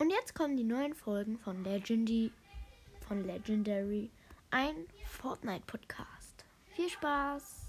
Und jetzt kommen die neuen Folgen von Legendary, von Legendary, ein Fortnite-Podcast. Viel Spaß!